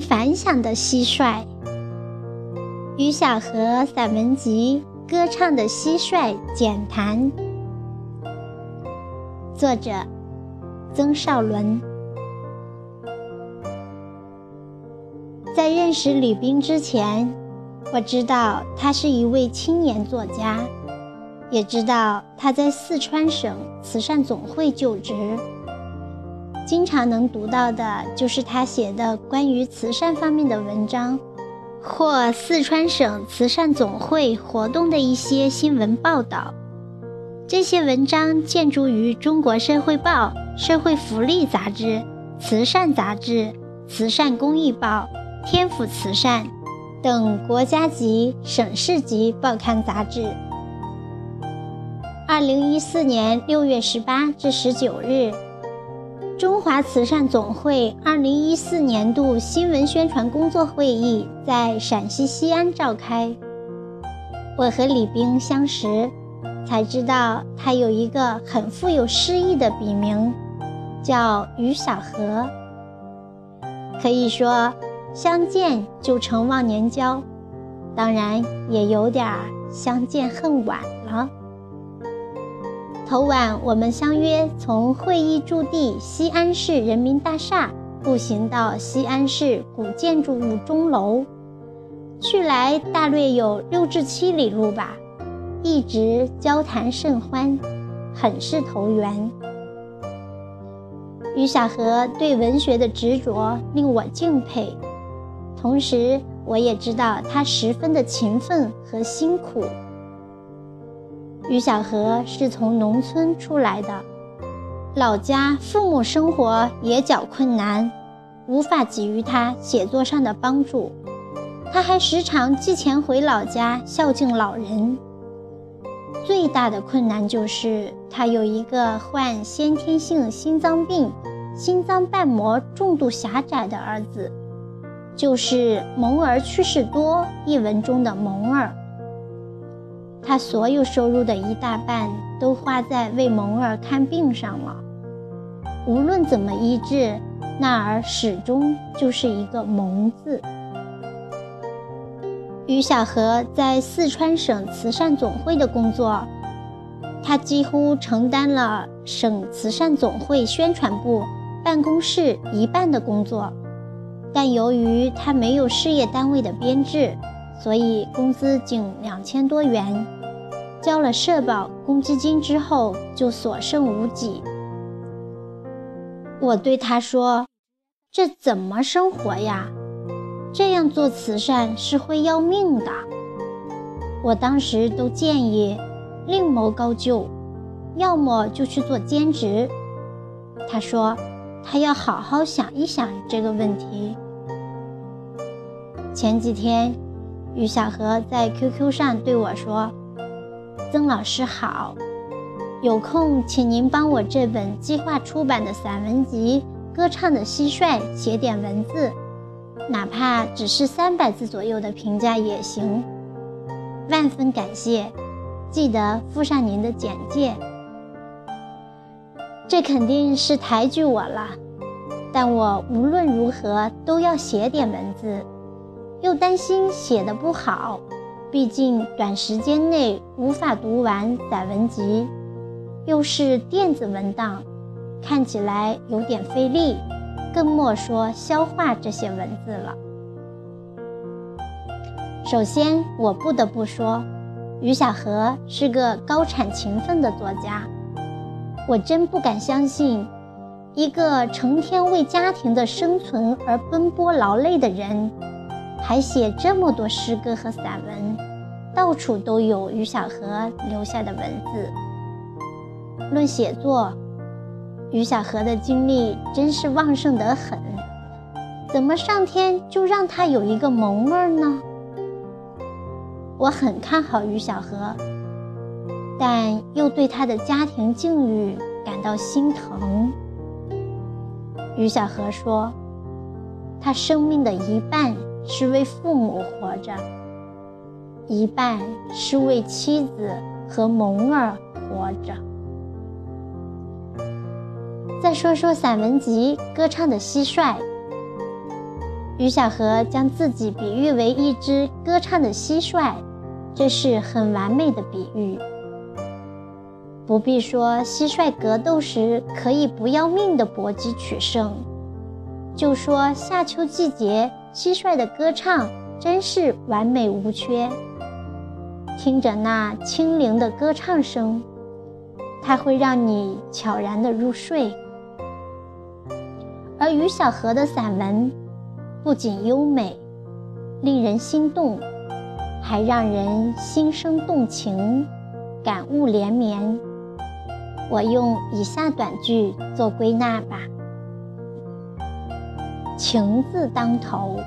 反响的蟋蟀。于小河散文集《歌唱的蟋蟀》简谈，作者曾少伦。在认识吕冰之前，我知道他是一位青年作家，也知道他在四川省慈善总会就职。经常能读到的就是他写的关于慈善方面的文章，或四川省慈善总会活动的一些新闻报道。这些文章见诸于《中国社会报》《社会福利杂志》《慈善杂志》《慈善公益报》《天府慈善》等国家级、省市级报刊杂志。二零一四年六月十八至十九日。中华慈善总会二零一四年度新闻宣传工作会议在陕西西安召开。我和李冰相识，才知道他有一个很富有诗意的笔名，叫于小河。可以说，相见就成忘年交，当然也有点相见恨晚了。头晚，我们相约从会议驻地西安市人民大厦步行到西安市古建筑物钟楼，去来大略有六至七里路吧，一直交谈甚欢，很是投缘。于小河对文学的执着令我敬佩，同时我也知道他十分的勤奋和辛苦。于小河是从农村出来的，老家父母生活也较困难，无法给予他写作上的帮助。他还时常寄钱回老家孝敬老人。最大的困难就是他有一个患先天性心脏病、心脏瓣膜重度狭窄的儿子，就是“蒙儿去世多”一文中的蒙儿。他所有收入的一大半都花在为蒙儿看病上了。无论怎么医治，那儿始终就是一个“蒙”字。于小河在四川省慈善总会的工作，他几乎承担了省慈善总会宣传部办公室一半的工作。但由于他没有事业单位的编制，所以工资仅两千多元，交了社保、公积金之后就所剩无几。我对他说：“这怎么生活呀？这样做慈善是会要命的。”我当时都建议另谋高就，要么就去做兼职。他说他要好好想一想这个问题。前几天。于小河在 QQ 上对我说：“曾老师好，有空请您帮我这本计划出版的散文集《歌唱的蟋蟀》写点文字，哪怕只是三百字左右的评价也行。万分感谢，记得附上您的简介。这肯定是抬举我了，但我无论如何都要写点文字。”又担心写的不好，毕竟短时间内无法读完散文集，又是电子文档，看起来有点费力，更莫说消化这些文字了。首先，我不得不说，于小河是个高产勤奋的作家。我真不敢相信，一个成天为家庭的生存而奔波劳累的人。还写这么多诗歌和散文，到处都有于小河留下的文字。论写作，于小河的精力真是旺盛得很。怎么上天就让他有一个萌儿呢？我很看好于小河，但又对他的家庭境遇感到心疼。于小河说，他生命的一半。是为父母活着，一半是为妻子和蒙儿活着。再说说散文集《歌唱的蟋蟀》，于小荷将自己比喻为一只歌唱的蟋蟀，这是很完美的比喻。不必说蟋蟀格斗时可以不要命的搏击取胜，就说夏秋季节蟋蟀的歌唱真是完美无缺。听着那清灵的歌唱声，它会让你悄然的入睡。而于小河的散文。不仅优美，令人心动，还让人心生动情，感悟连绵。我用以下短句做归纳吧：情字当头。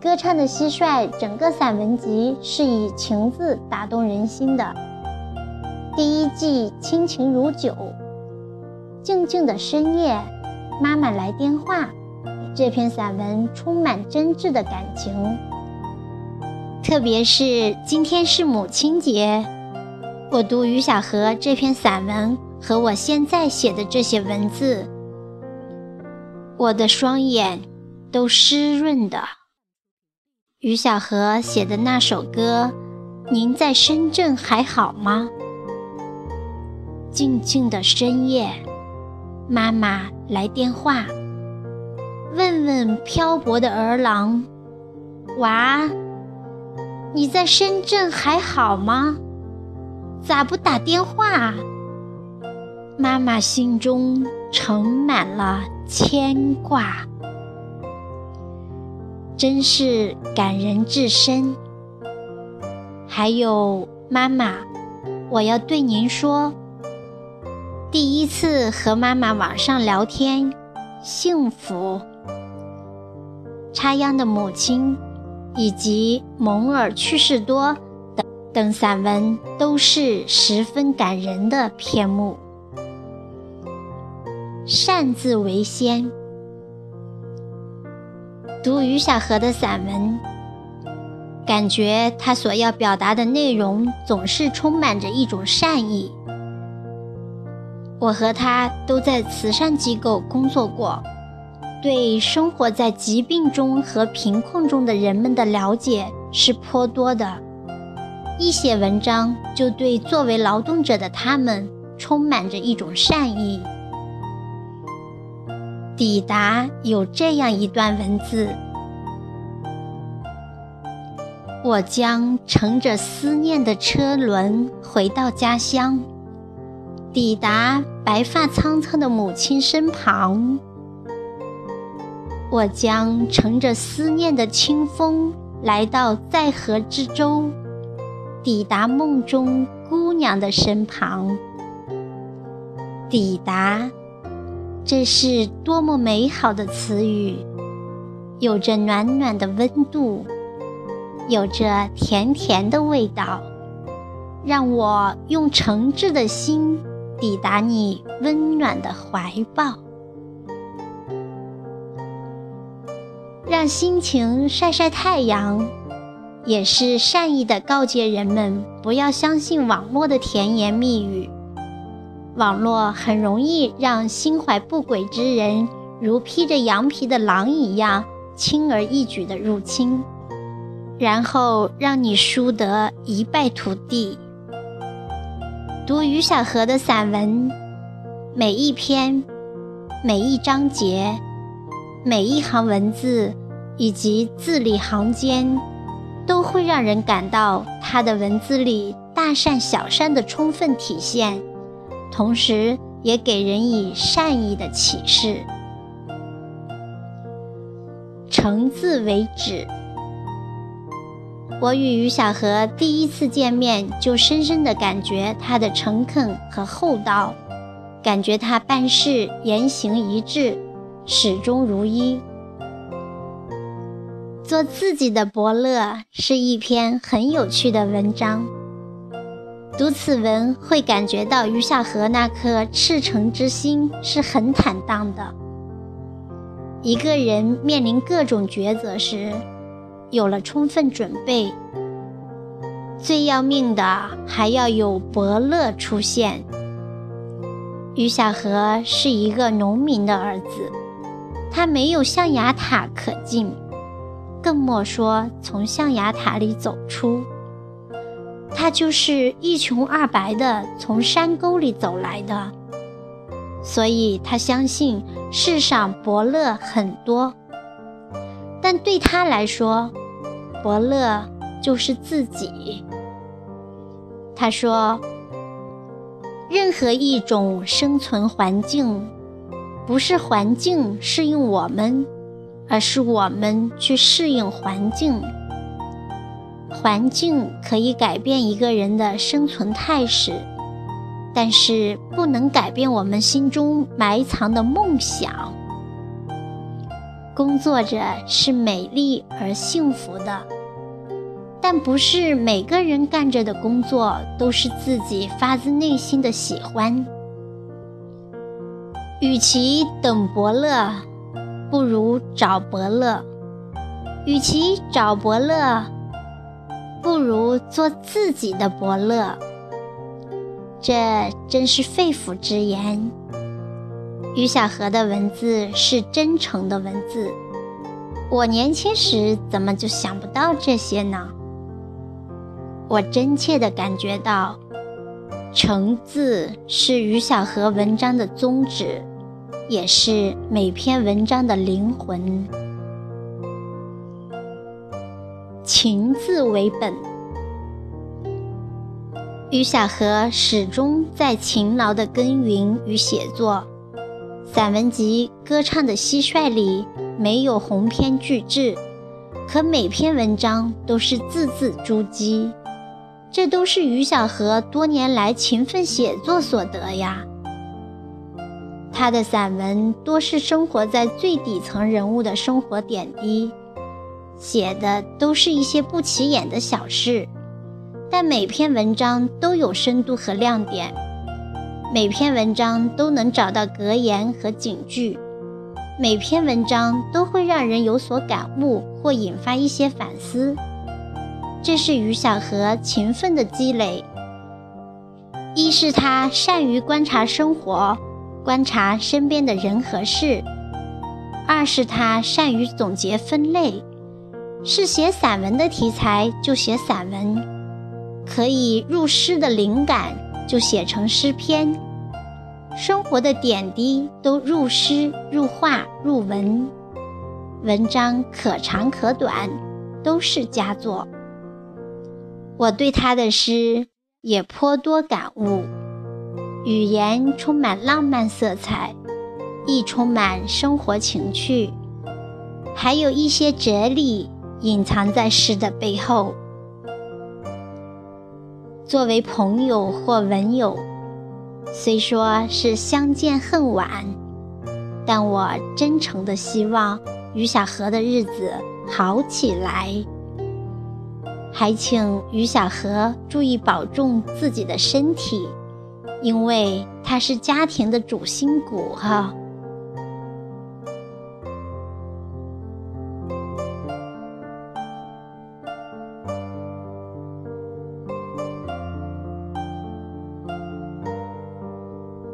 歌唱的蟋蟀整个散文集是以情字打动人心的。第一季亲情如酒，静静的深夜，妈妈来电话。这篇散文充满真挚的感情，特别是今天是母亲节，我读于小河这篇散文和我现在写的这些文字，我的双眼都湿润的。于小河写的那首歌，您在深圳还好吗？静静的深夜，妈妈来电话。问问漂泊的儿郎，娃，你在深圳还好吗？咋不打电话？妈妈心中盛满了牵挂，真是感人至深。还有妈妈，我要对您说，第一次和妈妈网上聊天，幸福。插秧的母亲，以及蒙尔去世多等等散文，都是十分感人的篇目。善字为先，读于小河的散文，感觉他所要表达的内容总是充满着一种善意。我和他都在慈善机构工作过。对生活在疾病中和贫困中的人们的了解是颇多的，一写文章就对作为劳动者的他们充满着一种善意。抵达有这样一段文字：我将乘着思念的车轮回到家乡，抵达白发苍苍的母亲身旁。我将乘着思念的清风来到在河之洲，抵达梦中姑娘的身旁。抵达，这是多么美好的词语，有着暖暖的温度，有着甜甜的味道，让我用诚挚的心抵达你温暖的怀抱。让心情晒晒太阳，也是善意的告诫人们不要相信网络的甜言蜜语。网络很容易让心怀不轨之人如披着羊皮的狼一样轻而易举的入侵，然后让你输得一败涂地。读于小河的散文，每一篇，每一章节。每一行文字以及字里行间，都会让人感到他的文字里大善小善的充分体现，同时也给人以善意的启示。诚字为止。我与于小河第一次见面，就深深的感觉他的诚恳和厚道，感觉他办事言行一致。始终如一。做自己的伯乐是一篇很有趣的文章。读此文会感觉到余小河那颗赤诚之心是很坦荡的。一个人面临各种抉择时，有了充分准备，最要命的还要有伯乐出现。于小河是一个农民的儿子。他没有象牙塔可进，更莫说从象牙塔里走出。他就是一穷二白的从山沟里走来的，所以他相信世上伯乐很多。但对他来说，伯乐就是自己。他说：“任何一种生存环境，不是环境适应我们，而是我们去适应环境。环境可以改变一个人的生存态势，但是不能改变我们心中埋藏的梦想。”工作着是美丽而幸福的，但不是每个人干着的工作都是自己发自内心的喜欢。与其等伯乐，不如找伯乐；与其找伯乐，不如做自己的伯乐。这真是肺腑之言。于小河的文字是真诚的文字，我年轻时怎么就想不到这些呢？我真切地感觉到，诚字是于小河文章的宗旨，也是每篇文章的灵魂。情字为本，于小河始终在勤劳的耕耘与写作。散文集《歌唱的蟋蟀》里没有鸿篇巨制，可每篇文章都是字字珠玑，这都是于小河多年来勤奋写作所得呀。他的散文多是生活在最底层人物的生活点滴，写的都是一些不起眼的小事，但每篇文章都有深度和亮点。每篇文章都能找到格言和警句，每篇文章都会让人有所感悟或引发一些反思。这是于小河勤奋的积累。一是他善于观察生活，观察身边的人和事；二是他善于总结分类，是写散文的题材就写散文，可以入诗的灵感。就写成诗篇，生活的点滴都入诗、入画、入文，文章可长可短，都是佳作。我对他的诗也颇多感悟，语言充满浪漫色彩，亦充满生活情趣，还有一些哲理隐藏在诗的背后。作为朋友或文友，虽说是相见恨晚，但我真诚的希望于小河的日子好起来。还请于小河注意保重自己的身体，因为他是家庭的主心骨哈。